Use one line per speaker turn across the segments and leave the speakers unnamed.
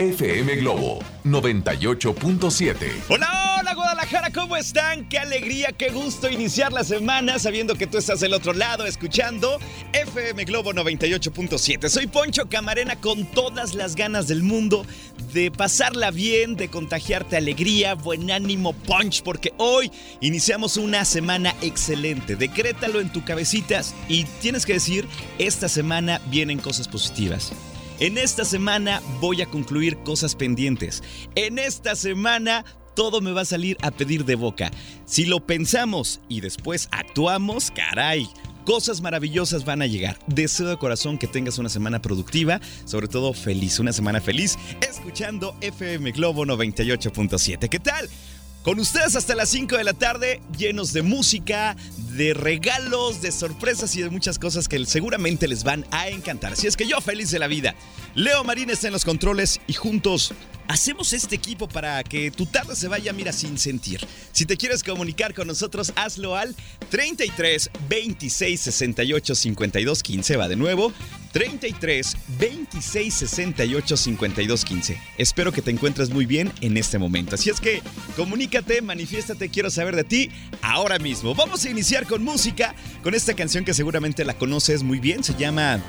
FM Globo 98.7.
Hola, hola Guadalajara, ¿cómo están? Qué alegría, qué gusto iniciar la semana sabiendo que tú estás del otro lado escuchando FM Globo 98.7. Soy Poncho Camarena con todas las ganas del mundo de pasarla bien, de contagiarte alegría, buen ánimo, punch, porque hoy iniciamos una semana excelente. Decrétalo en tu cabecitas y tienes que decir, esta semana vienen cosas positivas. En esta semana voy a concluir cosas pendientes. En esta semana todo me va a salir a pedir de boca. Si lo pensamos y después actuamos, caray. Cosas maravillosas van a llegar. Deseo de corazón que tengas una semana productiva, sobre todo feliz, una semana feliz, escuchando FM Globo 98.7. ¿Qué tal? Con ustedes hasta las 5 de la tarde, llenos de música, de regalos, de sorpresas y de muchas cosas que seguramente les van a encantar. Así es que yo feliz de la vida. Leo Marín está en los controles y juntos hacemos este equipo para que tu tarde se vaya, mira, sin sentir. Si te quieres comunicar con nosotros, hazlo al 33 26 68 52 15. Va de nuevo. 33 26 68 52 15. Espero que te encuentres muy bien en este momento. Así es que comunícate, manifiéstate, quiero saber de ti ahora mismo. Vamos a iniciar con música, con esta canción que seguramente la conoces muy bien. Se llama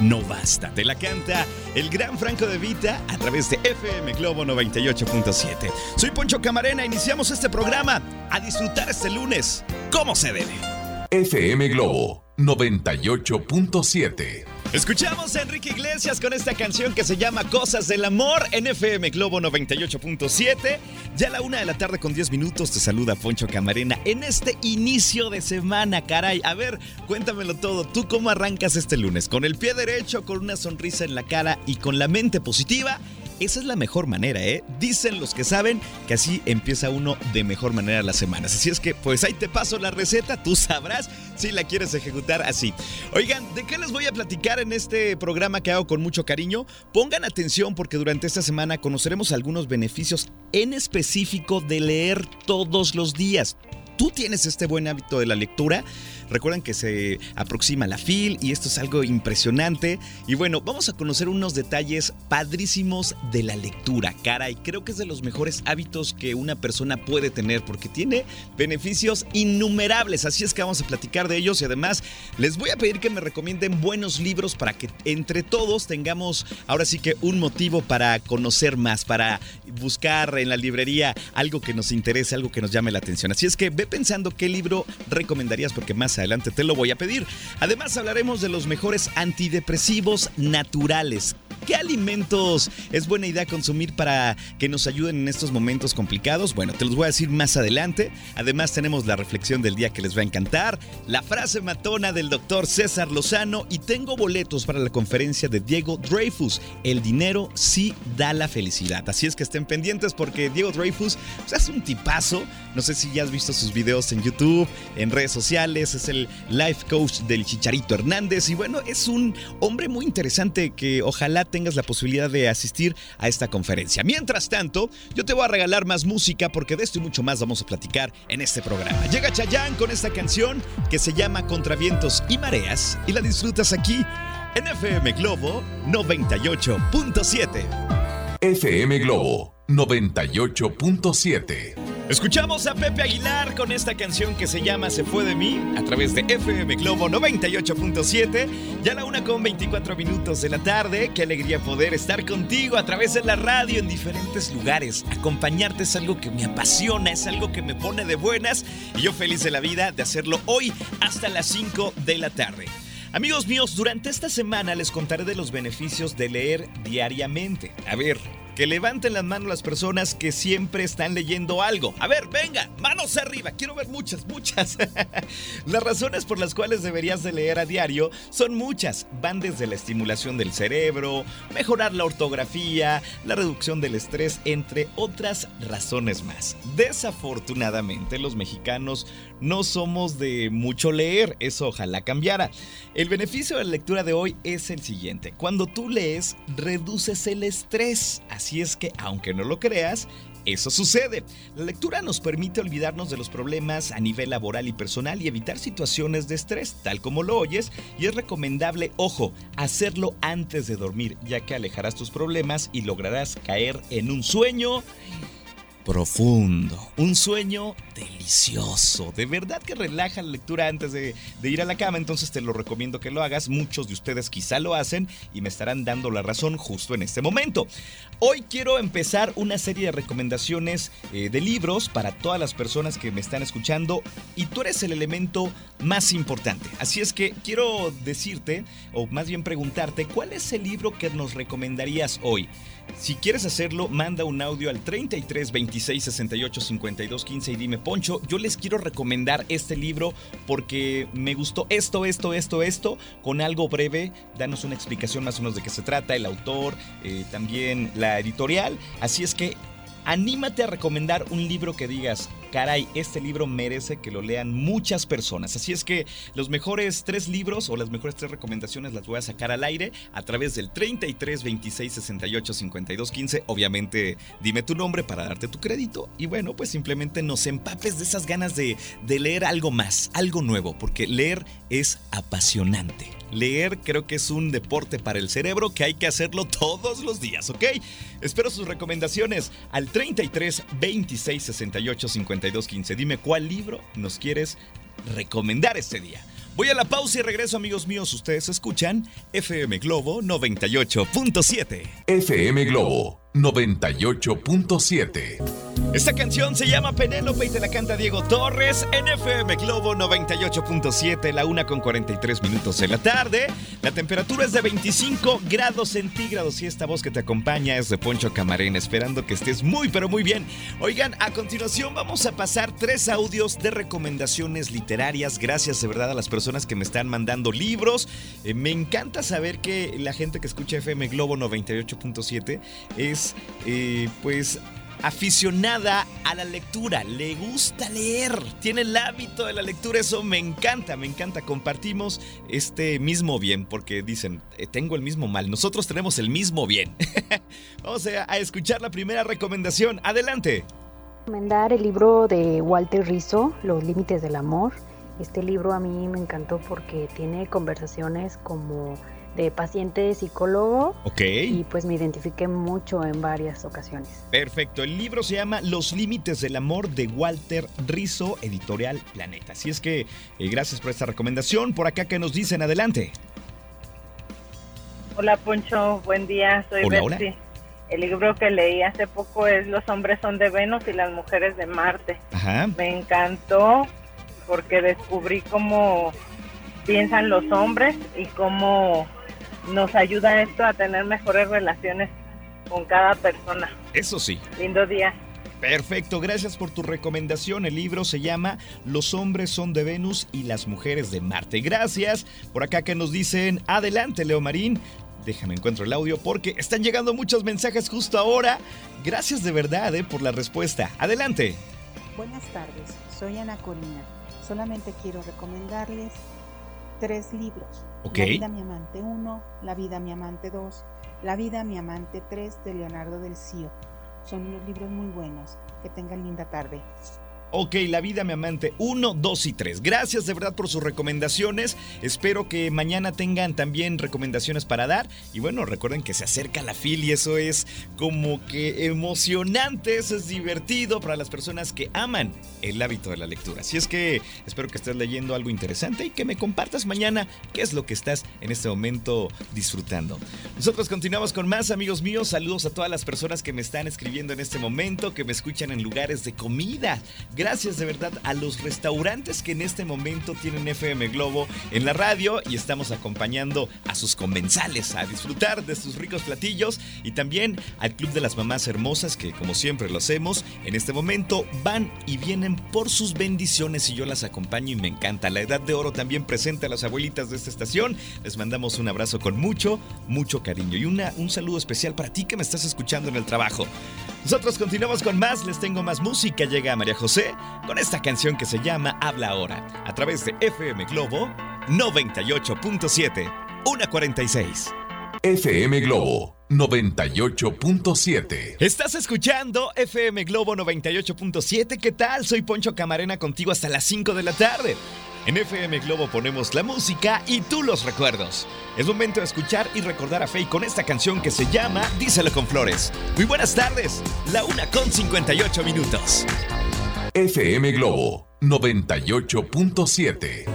no basta. Te la canta el gran Franco de Vita a través de FM Globo 98.7. Soy Poncho Camarena, iniciamos este programa a disfrutar este lunes como se debe.
FM Globo 98.7.
Escuchamos a Enrique Iglesias con esta canción que se llama Cosas del Amor en FM Globo 98.7. Ya a la una de la tarde con 10 minutos te saluda Poncho Camarena en este inicio de semana, caray. A ver, cuéntamelo todo. ¿Tú cómo arrancas este lunes? ¿Con el pie derecho, con una sonrisa en la cara y con la mente positiva? Esa es la mejor manera, ¿eh? Dicen los que saben que así empieza uno de mejor manera las semanas. Así es que, pues ahí te paso la receta, tú sabrás si la quieres ejecutar así. Oigan, ¿de qué les voy a platicar en este programa que hago con mucho cariño? Pongan atención porque durante esta semana conoceremos algunos beneficios en específico de leer todos los días. ¿Tú tienes este buen hábito de la lectura? Recuerden que se aproxima la FIL y esto es algo impresionante. Y bueno, vamos a conocer unos detalles padrísimos de la lectura. Cara, y creo que es de los mejores hábitos que una persona puede tener porque tiene beneficios innumerables. Así es que vamos a platicar de ellos y además les voy a pedir que me recomienden buenos libros para que entre todos tengamos ahora sí que un motivo para conocer más, para buscar en la librería algo que nos interese, algo que nos llame la atención. Así es que ve pensando qué libro recomendarías porque más adelante te lo voy a pedir. Además hablaremos de los mejores antidepresivos naturales. ¿Qué alimentos es buena idea consumir para que nos ayuden en estos momentos complicados? Bueno, te los voy a decir más adelante. Además tenemos la reflexión del día que les va a encantar, la frase matona del doctor César Lozano y tengo boletos para la conferencia de Diego Dreyfus. El dinero sí da la felicidad. Así es que estén pendientes porque Diego Dreyfus pues, es un tipazo. No sé si ya has visto sus videos en YouTube, en redes sociales. Es el life coach del Chicharito Hernández. Y bueno, es un hombre muy interesante que ojalá tengas la posibilidad de asistir a esta conferencia. Mientras tanto, yo te voy a regalar más música porque de esto y mucho más vamos a platicar en este programa. Llega Chayanne con esta canción que se llama Contravientos y Mareas y la disfrutas aquí en FM Globo 98.7.
FM Globo 98.7.
Escuchamos a Pepe Aguilar con esta canción que se llama Se fue de mí a través de FM Globo 98.7. Ya la una con 24 minutos de la tarde. Qué alegría poder estar contigo a través de la radio en diferentes lugares. Acompañarte es algo que me apasiona, es algo que me pone de buenas y yo feliz de la vida de hacerlo hoy hasta las 5 de la tarde. Amigos míos, durante esta semana les contaré de los beneficios de leer diariamente. A ver, que levanten las manos las personas que siempre están leyendo algo. A ver, venga, manos arriba. Quiero ver muchas, muchas. las razones por las cuales deberías de leer a diario son muchas. Van desde la estimulación del cerebro, mejorar la ortografía, la reducción del estrés, entre otras razones más. Desafortunadamente, los mexicanos no somos de mucho leer. Eso ojalá cambiara. El beneficio de la lectura de hoy es el siguiente. Cuando tú lees, reduces el estrés. Es que, aunque no lo creas, eso sucede. La lectura nos permite olvidarnos de los problemas a nivel laboral y personal y evitar situaciones de estrés, tal como lo oyes, y es recomendable, ojo, hacerlo antes de dormir, ya que alejarás tus problemas y lograrás caer en un sueño profundo, un sueño delicioso. De verdad que relaja la lectura antes de, ir a la cama, entonces te lo recomiendo que lo hagas. Muchos de ustedes quizá lo hacen y me estarán dando la razón justo en este momento. Hoy quiero empezar una serie de recomendaciones eh, de libros para todas las personas que me están escuchando y tú eres el elemento más importante. Así es que quiero decirte, o más bien preguntarte, ¿cuál es el libro que nos recomendarías hoy? Si quieres hacerlo, manda un audio al 33 26 68 52 15 y dime, Poncho, yo les quiero recomendar este libro porque me gustó esto, esto, esto, esto, con algo breve. Danos una explicación más o menos de qué se trata, el autor, eh, también la editorial. Así es que anímate a recomendar un libro que digas, caray, este libro merece que lo lean muchas personas. Así es que los mejores tres libros o las mejores tres recomendaciones las voy a sacar al aire a través del 33 26 68 52 15. Obviamente, dime tu nombre para darte tu crédito. Y bueno, pues simplemente nos empapes de esas ganas de, de leer algo más, algo nuevo, porque leer es apasionante. Leer creo que es un deporte para el cerebro que hay que hacerlo todos los días, ¿ok? Espero sus recomendaciones al 33 26 68 52 15. Dime cuál libro nos quieres recomendar este día. Voy a la pausa y regreso, amigos míos. Ustedes escuchan FM Globo 98.7.
FM Globo 98.7.
Esta canción se llama Penélope y te la canta Diego Torres en FM Globo 98.7, la una con 43 minutos de la tarde. La temperatura es de 25 grados centígrados y esta voz que te acompaña es de Poncho Camarena, esperando que estés muy pero muy bien. Oigan, a continuación vamos a pasar tres audios de recomendaciones literarias. Gracias de verdad a las personas que me están mandando libros. Eh, me encanta saber que la gente que escucha FM Globo 98.7 es pues aficionada a la lectura, le gusta leer, tiene el hábito de la lectura, eso me encanta, me encanta. Compartimos este mismo bien, porque dicen, eh, tengo el mismo mal, nosotros tenemos el mismo bien. Vamos a, a, escuchar la primera recomendación, adelante.
Recomendar el libro de Walter Rizzo, Los Límites del Amor. Este libro a mí me encantó porque tiene conversaciones como de paciente psicólogo.
Ok.
Y pues me identifiqué mucho en varias ocasiones.
Perfecto. El libro se llama Los Límites del Amor de Walter Rizzo, editorial Planeta. Así es que eh, gracias por esta recomendación. Por acá que nos dicen, adelante.
Hola Poncho, buen día, soy
hola,
El libro que leí hace poco es Los hombres son de Venus y las mujeres de Marte.
Ajá.
Me encantó porque descubrí cómo piensan los hombres y cómo nos ayuda esto a tener mejores relaciones con cada persona.
Eso sí.
Lindo día.
Perfecto, gracias por tu recomendación. El libro se llama Los hombres son de Venus y las mujeres de Marte. Gracias. Por acá que nos dicen, adelante Leo Marín. Déjame encuentro el audio porque están llegando muchos mensajes justo ahora. Gracias de verdad eh, por la respuesta. Adelante.
Buenas tardes, soy Ana Corina. Solamente quiero recomendarles tres libros. La vida mi amante 1, La vida mi amante 2, La vida mi amante 3 de Leonardo del Cio. Son unos libros muy buenos. Que tengan linda tarde.
Ok, La Vida Me Amante 1, 2 y 3. Gracias de verdad por sus recomendaciones. Espero que mañana tengan también recomendaciones para dar. Y bueno, recuerden que se acerca la fil y eso es como que emocionante, eso es divertido para las personas que aman el hábito de la lectura. Así es que espero que estés leyendo algo interesante y que me compartas mañana qué es lo que estás en este momento disfrutando. Nosotros continuamos con más amigos míos. Saludos a todas las personas que me están escribiendo en este momento, que me escuchan en lugares de comida Gracias de verdad a los restaurantes que en este momento tienen FM Globo en la radio y estamos acompañando a sus comensales a disfrutar de sus ricos platillos y también al Club de las Mamás Hermosas que como siempre lo hacemos, en este momento van y vienen por sus bendiciones y yo las acompaño y me encanta. La Edad de Oro también presenta a las abuelitas de esta estación. Les mandamos un abrazo con mucho, mucho cariño y una, un saludo especial para ti que me estás escuchando en el trabajo. Nosotros continuamos con más, les tengo más música. Llega María José con esta canción que se llama Habla Ahora a través de FM Globo 98.7, 146.
FM Globo 98.7.
Estás escuchando FM Globo 98.7. ¿Qué tal? Soy Poncho Camarena contigo hasta las 5 de la tarde. En FM Globo ponemos la música y tú los recuerdos. Es momento de escuchar y recordar a Faye con esta canción que se llama Díselo con Flores. Muy buenas tardes, la una con 58 minutos.
FM Globo 98.7.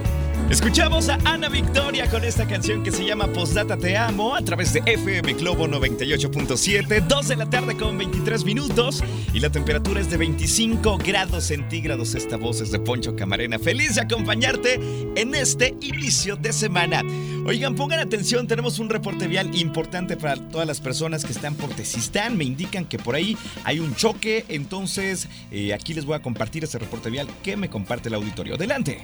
Escuchamos a Ana Victoria con esta canción que se llama Postdata Te Amo a través de FM Globo 98.7, 2 de la tarde con 23 minutos y la temperatura es de 25 grados centígrados. Esta voz es de Poncho Camarena. Feliz de acompañarte en este inicio de semana. Oigan, pongan atención, tenemos un reporte vial importante para todas las personas que están por Tesistán. Me indican que por ahí hay un choque, entonces eh, aquí les voy a compartir ese reporte vial que me comparte el auditorio. Adelante.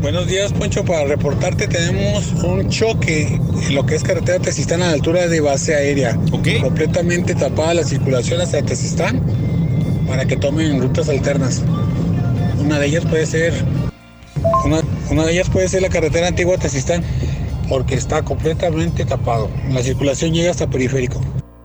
Buenos días, Poncho. Para reportarte, tenemos un choque en lo que es carretera Tesistán a la altura de base aérea. Completamente tapada la circulación hasta Tesistán para que tomen rutas alternas. Una de ellas puede ser. Una, una de ellas puede ser la carretera antigua Tesistán, porque está completamente tapado. La circulación llega hasta periférico.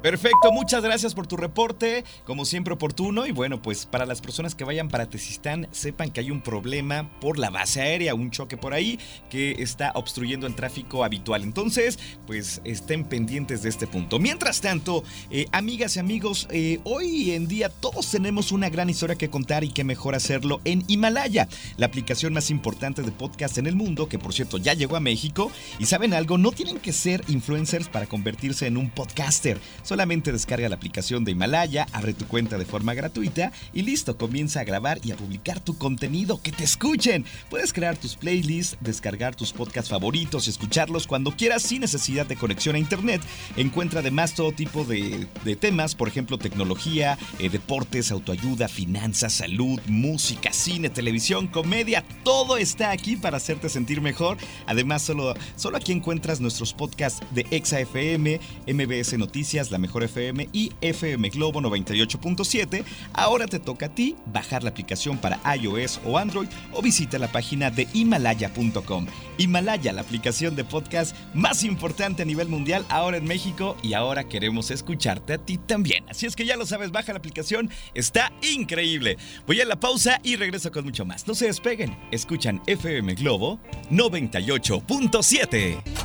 Perfecto, muchas gracias por tu reporte, como siempre oportuno. Y bueno, pues para las personas que vayan para Tezistán, sepan que hay un problema por la base aérea, un choque por ahí que está obstruyendo el tráfico habitual. Entonces, pues estén pendientes de este punto. Mientras tanto, eh, amigas y amigos, eh, hoy en día todos tenemos una gran historia que contar y qué mejor hacerlo en Himalaya, la aplicación más importante de podcast en el mundo, que por cierto ya llegó a México. Y saben algo, no tienen que ser influencers para convertirse en un podcaster. Solamente descarga la aplicación de Himalaya, abre tu cuenta de forma gratuita y listo, comienza a grabar y a publicar tu contenido, que te escuchen. Puedes crear tus playlists, descargar tus podcasts favoritos y escucharlos cuando quieras sin necesidad de conexión a internet. Encuentra además todo tipo de, temas, por ejemplo, tecnología, eh, deportes, autoayuda, finanzas, salud, música, cine, televisión, comedia, todo está aquí para hacerte sentir mejor. Además, solo, solo aquí encuentras nuestros podcasts de ExaFM, MBS Noticias, La Mejor FM y FM Globo 98.7. Ahora te toca a ti bajar la aplicación para iOS o Android o visita la página de himalaya.com. Himalaya, la aplicación de podcast más importante a nivel mundial ahora en México y ahora queremos escucharte a ti también. Así es que ya lo sabes, baja la aplicación, está increíble. Voy a la pausa y regreso con mucho más. No se despeguen, escuchan FM Globo 98.7.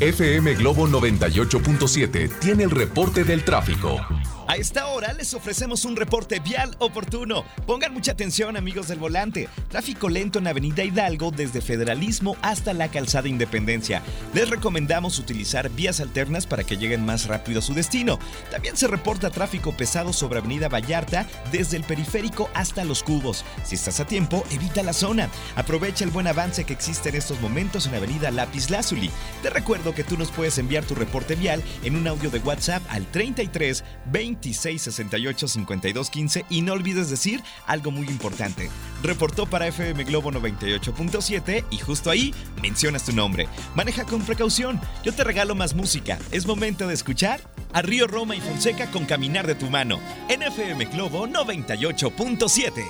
FM Globo 98.7 tiene el reporte del tráfico.
A esta hora les ofrecemos un reporte vial oportuno. Pongan mucha atención amigos del volante. Tráfico lento en Avenida Hidalgo desde Federalismo hasta la Calzada Independencia. Les recomendamos utilizar vías alternas para que lleguen más rápido a su destino. También se reporta tráfico pesado sobre Avenida Vallarta desde el periférico hasta Los Cubos. Si estás a tiempo, evita la zona. Aprovecha el buen avance que existe en estos momentos en Avenida Lápiz Lazuli. Te recuerdo que tú nos puedes enviar tu reporte vial en un audio de WhatsApp al 33 20 26 68 52 15 y no olvides decir algo muy importante. Reportó para FM Globo 98.7 y justo ahí mencionas tu nombre. Maneja con precaución, yo te regalo más música. Es momento de escuchar a Río Roma y Fonseca con Caminar de tu mano en FM Globo 98.7.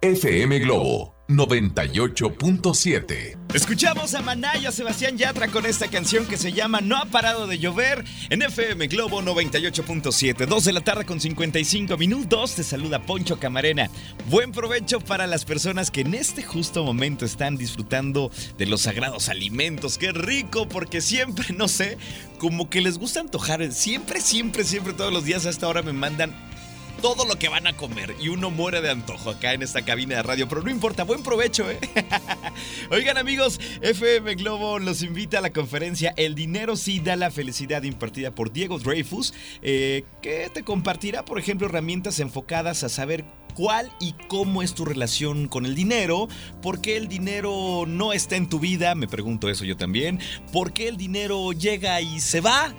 FM Globo 98.7.
Escuchamos a Manaya Sebastián Yatra con esta canción que se llama No ha parado de llover en FM Globo 98.7. 2 de la tarde con 55 minutos. Te saluda Poncho Camarena. Buen provecho para las personas que en este justo momento están disfrutando de los sagrados alimentos. Qué rico, porque siempre, no sé, como que les gusta antojar. Siempre, siempre, siempre, todos los días a esta hora me mandan todo lo que van a comer y uno muere de antojo acá en esta cabina de radio, pero no importa, buen provecho, ¿eh? Oigan amigos, FM Globo los invita a la conferencia El dinero sí da la felicidad impartida por Diego Dreyfus, eh, que te compartirá, por ejemplo, herramientas enfocadas a saber cuál y cómo es tu relación con el dinero, por qué el dinero no está en tu vida, me pregunto eso yo también, por qué el dinero llega y se va,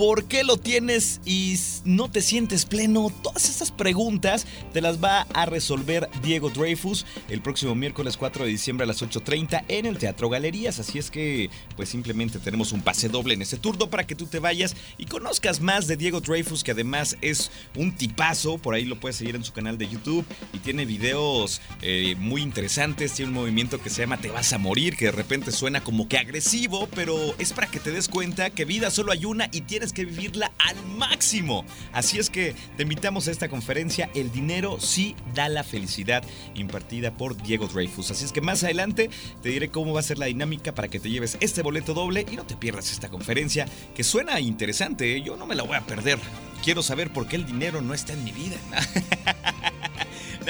¿Por qué lo tienes y no te sientes pleno? Todas estas preguntas te las va a resolver Diego Dreyfus el próximo miércoles 4 de diciembre a las 8.30 en el Teatro Galerías. Así es que pues simplemente tenemos un pase doble en ese turno para que tú te vayas y conozcas más de Diego Dreyfus que además es un tipazo. Por ahí lo puedes seguir en su canal de YouTube y tiene videos eh, muy interesantes. Tiene un movimiento que se llama Te vas a morir que de repente suena como que agresivo pero es para que te des cuenta que vida solo hay una y tiene que vivirla al máximo. Así es que te invitamos a esta conferencia El dinero sí da la felicidad impartida por Diego Dreyfus. Así es que más adelante te diré cómo va a ser la dinámica para que te lleves este boleto doble y no te pierdas esta conferencia que suena interesante. ¿eh? Yo no me la voy a perder. Quiero saber por qué el dinero no está en mi vida.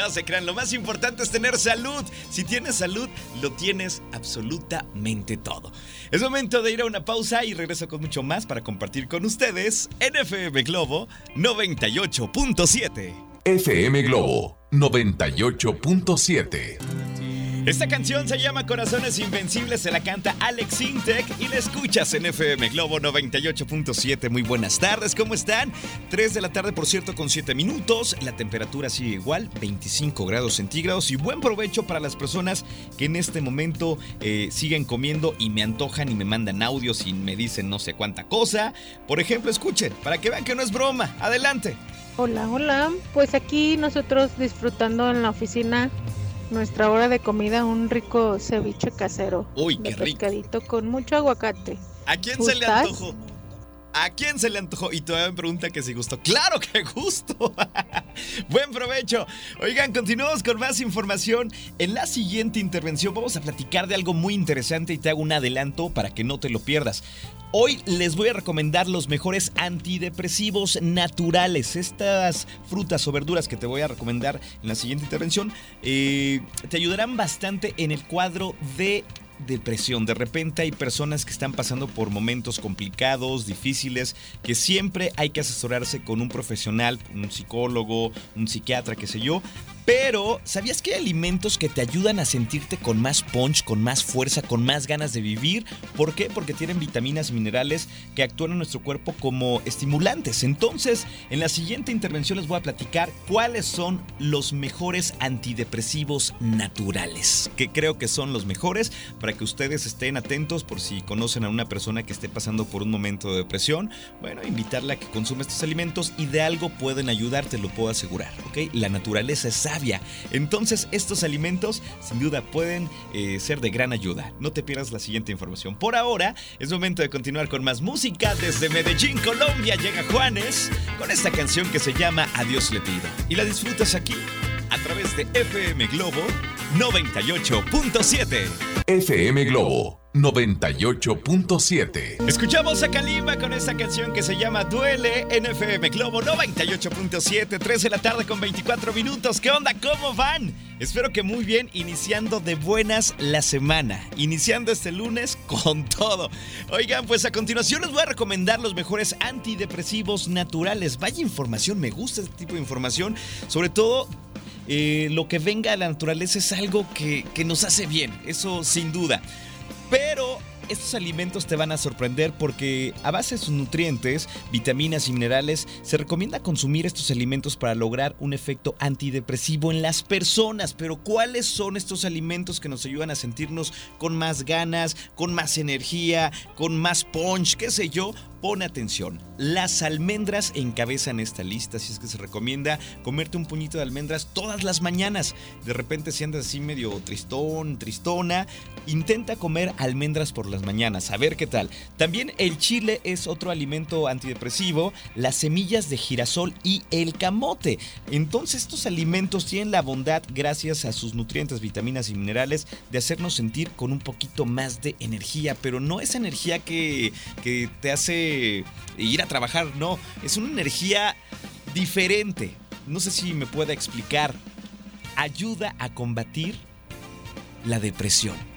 No se crean, lo más importante es tener salud. Si tienes salud, lo tienes absolutamente todo. Es momento de ir a una pausa y regreso con mucho más para compartir con ustedes en FM Globo 98.7.
FM Globo 98.7.
Esta canción se llama Corazones Invencibles, se la canta Alex Intec y la escuchas en FM Globo 98.7. Muy buenas tardes, ¿cómo están? 3 de la tarde, por cierto, con 7 minutos. La temperatura sigue igual, 25 grados centígrados. Y buen provecho para las personas que en este momento eh, siguen comiendo y me antojan y me mandan audios y me dicen no sé cuánta cosa. Por ejemplo, escuchen, para que vean que no es broma. Adelante.
Hola, hola. Pues aquí nosotros disfrutando en la oficina nuestra hora de comida un rico ceviche casero.
Uy, qué rico.
Pescadito con mucho aguacate.
¿A quién se le antojó? ¿A quién se le antojó? Y todavía me pregunta que si gustó. ¡Claro que gusto! Buen provecho. Oigan, continuamos con más información. En la siguiente intervención vamos a platicar de algo muy interesante y te hago un adelanto para que no te lo pierdas. Hoy les voy a recomendar los mejores antidepresivos naturales. Estas frutas o verduras que te voy a recomendar en la siguiente intervención eh, te ayudarán bastante en el cuadro de depresión. De repente hay personas que están pasando por momentos complicados, difíciles, que siempre hay que asesorarse con un profesional, un psicólogo, un psiquiatra, qué sé yo, pero, ¿sabías que hay alimentos que te ayudan a sentirte con más punch, con más fuerza, con más ganas de vivir? ¿Por qué? Porque tienen vitaminas y minerales que actúan en nuestro cuerpo como estimulantes. Entonces, en la siguiente intervención les voy a platicar cuáles son los mejores antidepresivos naturales, que creo que son los mejores para que ustedes estén atentos por si conocen a una persona que esté pasando por un momento de depresión. Bueno, invitarla a que consuma estos alimentos y de algo pueden ayudarte, lo puedo asegurar, ¿ok? La naturaleza es entonces estos alimentos sin duda pueden eh, ser de gran ayuda. No te pierdas la siguiente información. Por ahora es momento de continuar con más música. Desde Medellín, Colombia llega Juanes con esta canción que se llama Adiós le pido. Y la disfrutas aquí a través de FM Globo 98.7.
FM Globo 98.7.
Escuchamos a Kalimba con esta canción que se llama Duele FM Globo 98.7, 3 de la tarde con 24 minutos. ¿Qué onda? ¿Cómo van? Espero que muy bien, iniciando de buenas la semana, iniciando este lunes con todo. Oigan, pues a continuación les voy a recomendar los mejores antidepresivos naturales. Vaya información, me gusta este tipo de información, sobre todo eh, lo que venga de la naturaleza es algo que, que nos hace bien, eso sin duda. Pero estos alimentos te van a sorprender porque a base de sus nutrientes, vitaminas y minerales, se recomienda consumir estos alimentos para lograr un efecto antidepresivo en las personas. Pero ¿cuáles son estos alimentos que nos ayudan a sentirnos con más ganas, con más energía, con más punch, qué sé yo? Pon atención. Las almendras encabezan esta lista, así es que se recomienda comerte un puñito de almendras todas las mañanas. De repente si andas así medio tristón, tristona, intenta comer almendras por las mañanas, a ver qué tal. También el chile es otro alimento antidepresivo, las semillas de girasol y el camote. Entonces estos alimentos tienen la bondad, gracias a sus nutrientes, vitaminas y minerales, de hacernos sentir con un poquito más de energía, pero no es energía que, que te hace ir a trabajar, no, es una energía diferente. No sé si me pueda explicar. Ayuda a combatir la depresión.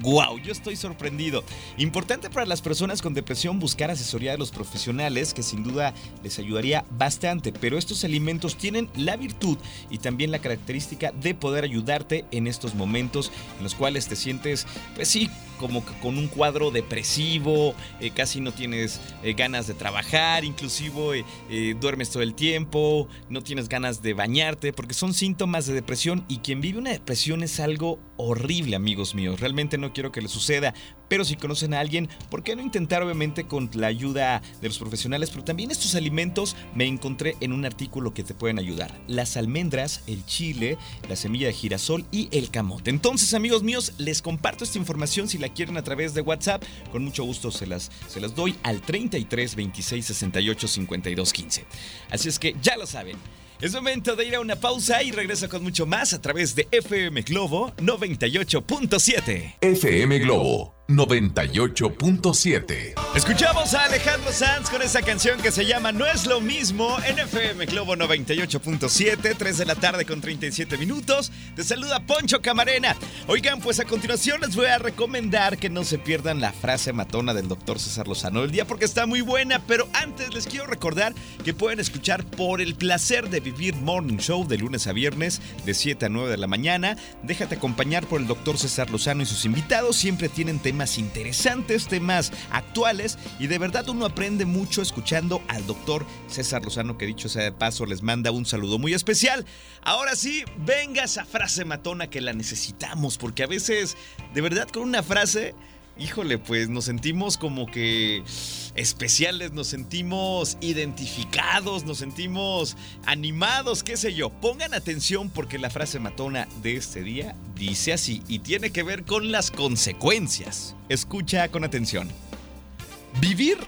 ¡Wow! Yo estoy sorprendido. Importante para las personas con depresión buscar asesoría de los profesionales, que sin duda les ayudaría bastante. Pero estos alimentos tienen la virtud y también la característica de poder ayudarte en estos momentos en los cuales te sientes, pues sí, como con un cuadro depresivo, eh, casi no tienes eh, ganas de trabajar, inclusive eh, duermes todo el tiempo, no tienes ganas de bañarte, porque son síntomas de depresión y quien vive una depresión es algo horrible, amigos míos. Realmente no quiero que le suceda, pero si conocen a alguien, ¿por qué no intentar obviamente con la ayuda de los profesionales? Pero también estos alimentos me encontré en un artículo que te pueden ayudar. Las almendras, el chile, la semilla de girasol y el camote. Entonces, amigos míos, les comparto esta información si la quieren a través de WhatsApp. Con mucho gusto se las, se las doy al 33 26 68 52 15. Así es que ya lo saben. Es momento de ir a una pausa y regreso con mucho más a través de FM Globo 98.7.
FM Globo 98.7.
Escuchamos a Alejandro Sanz con esa canción que se llama No es lo mismo en FM Globo 98.7, 3 de la tarde con 37 minutos. Te saluda Poncho Camarena. Oigan, pues a continuación les voy a recomendar que no se pierdan la frase matona del doctor César Lozano del día porque está muy buena, pero antes les quiero recordar que pueden escuchar por el placer de vivir Morning Show de lunes a viernes de 7 a 9 de la mañana. Déjate acompañar por el doctor César Lozano y sus invitados. Siempre tienen temas temas interesantes, temas actuales y de verdad uno aprende mucho escuchando al doctor César Lozano que dicho sea de paso les manda un saludo muy especial. Ahora sí, venga esa frase matona que la necesitamos porque a veces de verdad con una frase híjole, pues nos sentimos como que especiales, nos sentimos identificados, nos sentimos animados, qué sé yo. Pongan atención porque la frase matona de este día dice así y tiene que ver con las consecuencias. Escucha con atención. Vivir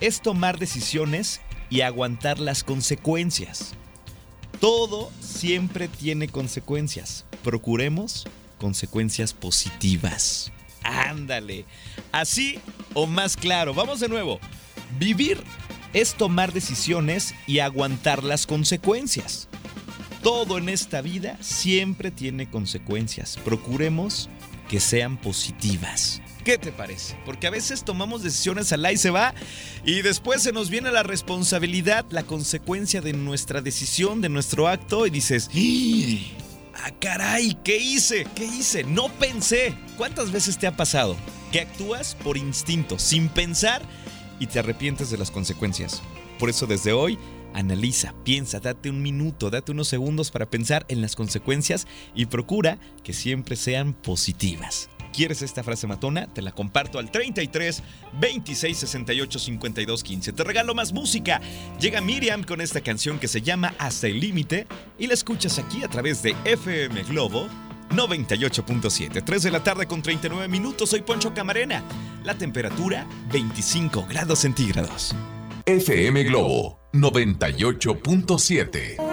es tomar decisiones y aguantar las consecuencias. Todo siempre tiene consecuencias. Procuremos consecuencias positivas. Ándale. Así o más claro. Vamos de nuevo. Vivir es tomar decisiones y aguantar las consecuencias. Todo en esta vida siempre tiene consecuencias. Procuremos que sean positivas. ¿Qué te parece? Porque a veces tomamos decisiones al y se va y después se nos viene la responsabilidad, la consecuencia de nuestra decisión, de nuestro acto y dices, ¡Ah! Caray, ¿qué hice? ¿Qué hice? No pensé. ¿Cuántas veces te ha pasado que actúas por instinto, sin pensar y te arrepientes de las consecuencias? Por eso desde hoy, analiza, piensa, date un minuto, date unos segundos para pensar en las consecuencias y procura que siempre sean positivas. ¿Quieres esta frase matona? Te la comparto al 33 26 68 52 15. Te regalo más música. Llega Miriam con esta canción que se llama Hasta el Límite y la escuchas aquí a través de FM Globo 98.7. 3 de la tarde con 39 minutos. Soy Poncho Camarena. La temperatura 25 grados centígrados.
FM Globo 98.7.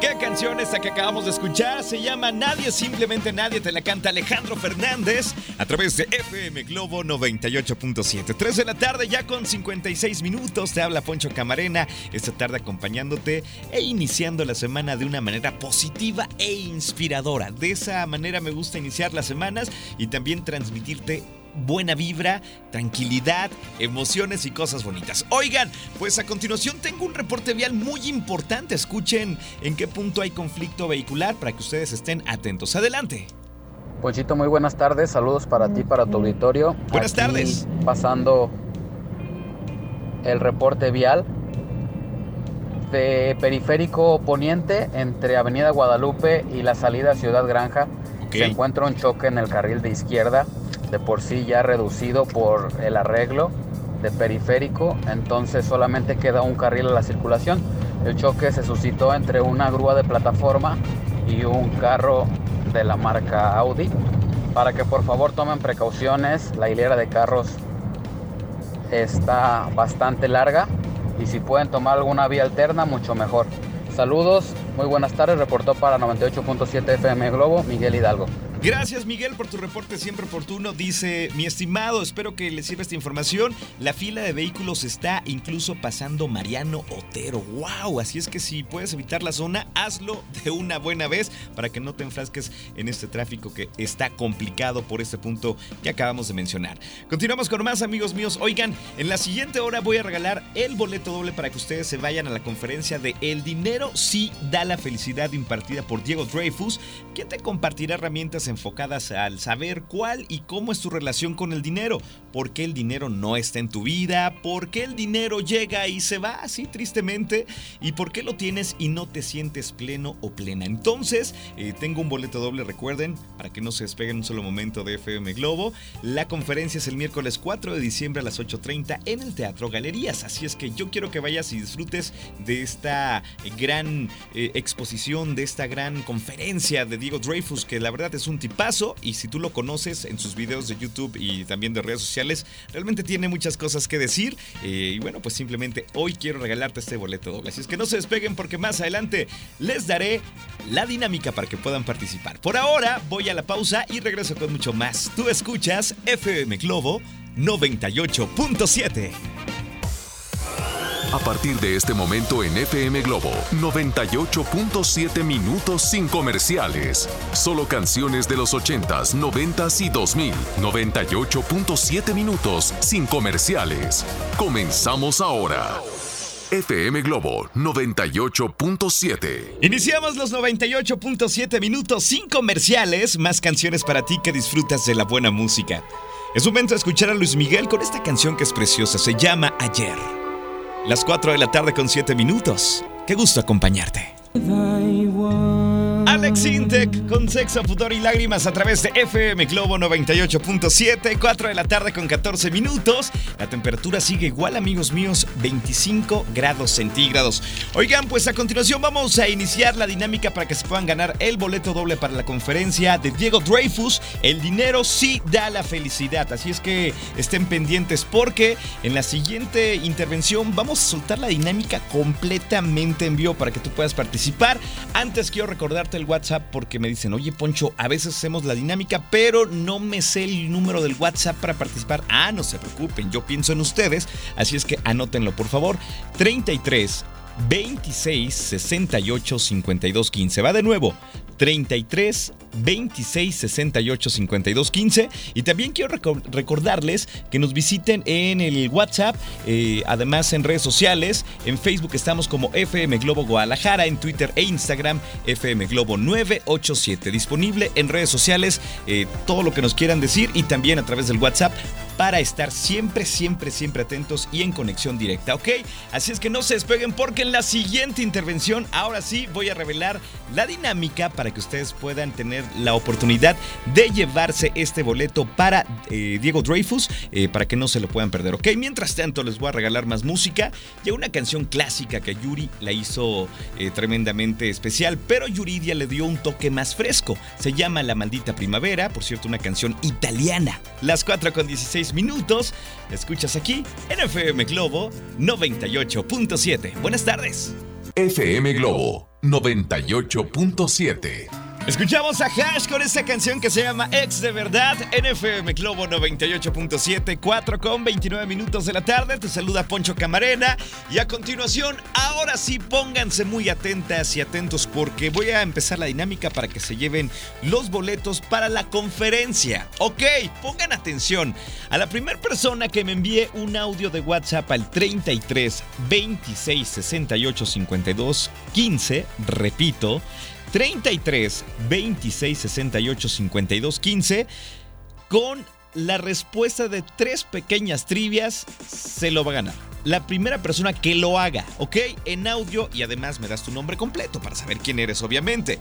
¿Qué canción esta que acabamos de escuchar? Se llama Nadie, simplemente nadie. Te la canta Alejandro Fernández a través de FM Globo 98.7. 3 de la tarde, ya con 56 minutos. Te habla Poncho Camarena esta tarde acompañándote e iniciando la semana de una manera positiva e inspiradora. De esa manera me gusta iniciar las semanas y también transmitirte buena vibra, tranquilidad, emociones y cosas bonitas. Oigan, pues a continuación tengo un reporte vial muy importante. Escuchen en qué punto hay conflicto vehicular para que ustedes estén atentos. Adelante.
Ponchito, muy buenas tardes. Saludos para ti, para tu auditorio.
Buenas tardes.
Pasando el reporte vial de Periférico Poniente entre Avenida Guadalupe y la salida Ciudad Granja. Se encuentra un choque en el carril de izquierda de por sí ya reducido por el arreglo de periférico, entonces solamente queda un carril a la circulación. El choque se suscitó entre una grúa de plataforma y un carro de la marca Audi. Para que por favor tomen precauciones, la hilera de carros está bastante larga y si pueden tomar alguna vía alterna, mucho mejor. Saludos, muy buenas tardes, reportó para 98.7 FM Globo, Miguel Hidalgo.
Gracias Miguel por tu reporte siempre oportuno. Dice, mi estimado, espero que le sirva esta información. La fila de vehículos está incluso pasando Mariano Otero. ¡Wow! Así es que si puedes evitar la zona, hazlo de una buena vez para que no te enfrasques en este tráfico que está complicado por este punto que acabamos de mencionar. Continuamos con más amigos míos. Oigan, en la siguiente hora voy a regalar el boleto doble para que ustedes se vayan a la conferencia de El dinero sí da la felicidad impartida por Diego Dreyfus, que te compartirá herramientas enfocadas al saber cuál y cómo es tu relación con el dinero, por qué el dinero no está en tu vida, por qué el dinero llega y se va así tristemente. Y por qué lo tienes y no te sientes pleno o plena. Entonces, eh, tengo un boleto doble, recuerden, para que no se despeguen un solo momento de FM Globo. La conferencia es el miércoles 4 de diciembre a las 8.30 en el Teatro Galerías, así es que yo quiero que vayas y disfrutes de esta gran eh, exposición, de esta gran conferencia de Diego Dreyfus, que la verdad es un tipazo. Y si tú lo conoces en sus videos de YouTube y también de redes sociales, realmente tiene muchas cosas que decir. Eh, y bueno, pues simplemente hoy quiero regalarte este boleto doble. Así es que no se despeguen porque más adelante les daré la dinámica para que puedan participar. Por ahora voy a la pausa y regreso con mucho más. Tú escuchas FM Globo 98.7.
A partir de este momento en FM Globo, 98.7 minutos sin comerciales. Solo canciones de los 80s, 90s y 2000. 98.7 minutos sin comerciales. Comenzamos ahora. FM Globo 98.7.
Iniciamos los 98.7 minutos sin comerciales, más canciones para ti que disfrutas de la buena música. Es momento de escuchar a Luis Miguel con esta canción que es preciosa, se llama Ayer. Las 4 de la tarde con 7 minutos. Qué gusto acompañarte. Alex Con sexo, pudor y lágrimas a través de FM Globo 98.7, 4 de la tarde con 14 minutos. La temperatura sigue igual, amigos míos, 25 grados centígrados. Oigan, pues a continuación vamos a iniciar la dinámica para que se puedan ganar el boleto doble para la conferencia de Diego Dreyfus. El dinero sí da la felicidad, así es que estén pendientes porque en la siguiente intervención vamos a soltar la dinámica completamente en vivo para que tú puedas participar antes quiero recordarte el WhatsApp porque me dicen, oye Poncho, a veces hacemos la dinámica, pero no me sé el número del WhatsApp para participar. Ah, no se preocupen, yo pienso en ustedes, así es que anótenlo por favor. 33 26 68 52 15. Va de nuevo. 33 26 68 52 15. Y también quiero recordarles que nos visiten en el WhatsApp, eh, además en redes sociales. En Facebook estamos como FM Globo Guadalajara, en Twitter e Instagram FM Globo 987. Disponible en redes sociales eh, todo lo que nos quieran decir y también a través del WhatsApp para estar siempre, siempre, siempre atentos y en conexión directa, ¿ok? Así es que no se despeguen porque en la siguiente intervención, ahora sí, voy a revelar la dinámica para que ustedes puedan tener la oportunidad de llevarse este boleto para eh, Diego Dreyfus, eh, para que no se lo puedan perder, ¿ok? Mientras tanto, les voy a regalar más música y una canción clásica que Yuri la hizo eh, tremendamente especial, pero Yuridia le dio un toque más fresco. Se llama La Maldita Primavera, por cierto, una canción italiana. Las 4 con 16 minutos. Escuchas aquí en FM Globo 98.7. Buenas tardes.
FM Globo 98.7.
Escuchamos a Hash con esta canción que se llama Ex de Verdad en FM Globo 98.7, 4 con 29 minutos de la tarde. Te saluda Poncho Camarena. Y a continuación, ahora sí pónganse muy atentas y atentos porque voy a empezar la dinámica para que se lleven los boletos para la conferencia. Ok, pongan atención. A la primera persona que me envíe un audio de WhatsApp al 33 26 68 52 15, repito, 33 26 68 52 15 con la respuesta de tres pequeñas trivias se lo va a ganar. la primera persona que lo haga, ¿ok? En audio y además me das tu nombre completo para saber quién eres, obviamente.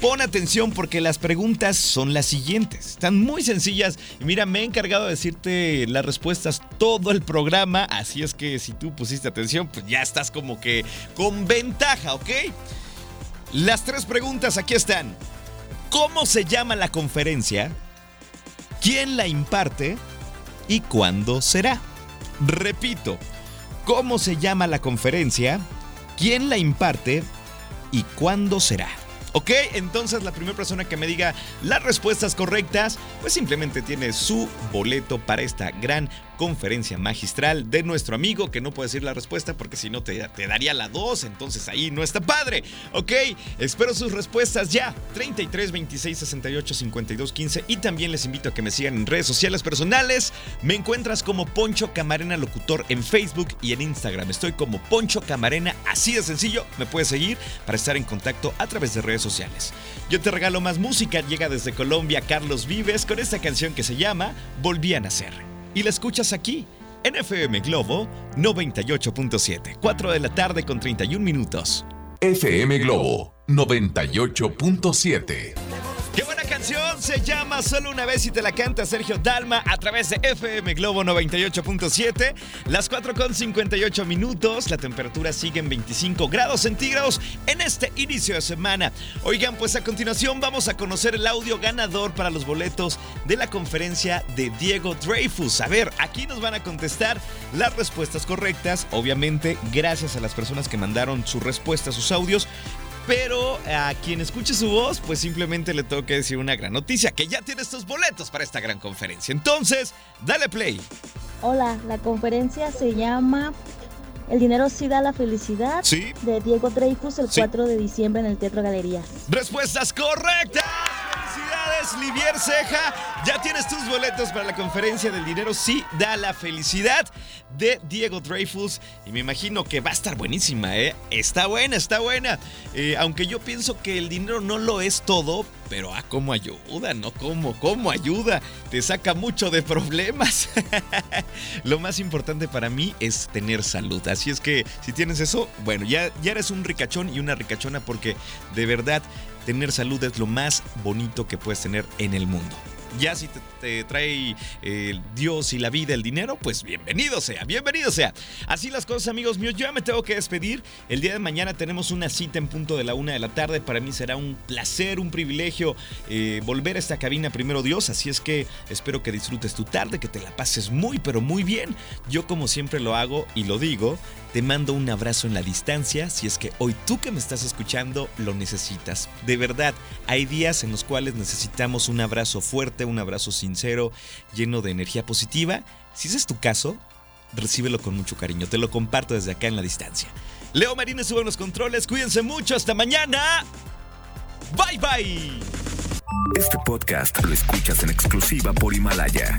Pon atención porque las preguntas son las siguientes. Están muy sencillas. Mira, me he encargado de decirte las respuestas todo el programa. Así es que si tú pusiste atención, pues ya estás como que con ventaja, ¿ok? Las tres preguntas aquí están. ¿Cómo se llama la conferencia? ¿Quién la imparte? ¿Y cuándo será? Repito, ¿cómo se llama la conferencia? ¿Quién la imparte? ¿Y cuándo será? ¿Ok? Entonces la primera persona que me diga las respuestas correctas, pues simplemente tiene su boleto para esta gran conferencia magistral de nuestro amigo, que no puede decir la respuesta porque si no te, te daría la 2, entonces ahí no está padre. Ok, espero sus respuestas ya. 33 26 68 52 15 y también les invito a que me sigan en redes sociales personales. Me encuentras como Poncho Camarena Locutor en Facebook y en Instagram. Estoy como Poncho Camarena, así de sencillo. Me puedes seguir para estar en contacto a través de redes sociales. Yo te regalo más música. Llega desde Colombia Carlos Vives con esta canción que se llama Volví a nacer y la escuchas aquí, en FM Globo 98.7, 4 de la tarde con 31 minutos.
FM Globo 98.7
Qué buena canción, se llama Solo una vez y te la canta Sergio Dalma a través de FM Globo 98.7. Las 4 con 58 minutos, la temperatura sigue en 25 grados centígrados en este inicio de semana. Oigan, pues a continuación vamos a conocer el audio ganador para los boletos de la conferencia de Diego Dreyfus. A ver, aquí nos van a contestar las respuestas correctas, obviamente gracias a las personas que mandaron su respuesta, sus audios. Pero a quien escuche su voz, pues simplemente le tengo que decir una gran noticia, que ya tiene estos boletos para esta gran conferencia. Entonces, dale play.
Hola, la conferencia se llama El dinero sí da la felicidad
¿Sí?
de Diego Dreyfus el 4 de diciembre en el Teatro Galerías.
Respuestas correctas. Livier Ceja. Ya tienes tus boletos para la conferencia del dinero sí da la felicidad de Diego Dreyfus. Y me imagino que va a estar buenísima, ¿eh? Está buena, está buena. Eh, aunque yo pienso que el dinero no lo es todo, pero ah, cómo ayuda, ¿no? ¿Cómo? ¿Cómo ayuda? Te saca mucho de problemas. lo más importante para mí es tener salud. Así es que si tienes eso, bueno, ya, ya eres un ricachón y una ricachona porque de verdad tener salud es lo más bonito que puedes tener en el mundo. Ya si te, trae eh, Dios y la vida, el dinero, pues bienvenido sea, bienvenido sea. Así las cosas, amigos míos. Yo ya me tengo que despedir. El día de mañana tenemos una cita en punto de la una de la tarde. Para mí será un placer, un privilegio eh, volver a esta cabina primero Dios. Así es que espero que disfrutes tu tarde, que te la pases muy, pero muy bien. Yo como siempre lo hago y lo digo, te mando un abrazo en la distancia si es que hoy tú que me estás escuchando lo necesitas. De verdad, hay días en los cuales necesitamos un abrazo fuerte, un abrazo sincero, lleno de energía positiva. Si ese es tu caso, recíbelo con mucho cariño. Te lo comparto desde acá en la distancia. Leo Marines sube los controles. Cuídense mucho. Hasta mañana. Bye bye.
Este podcast lo escuchas en exclusiva por Himalaya.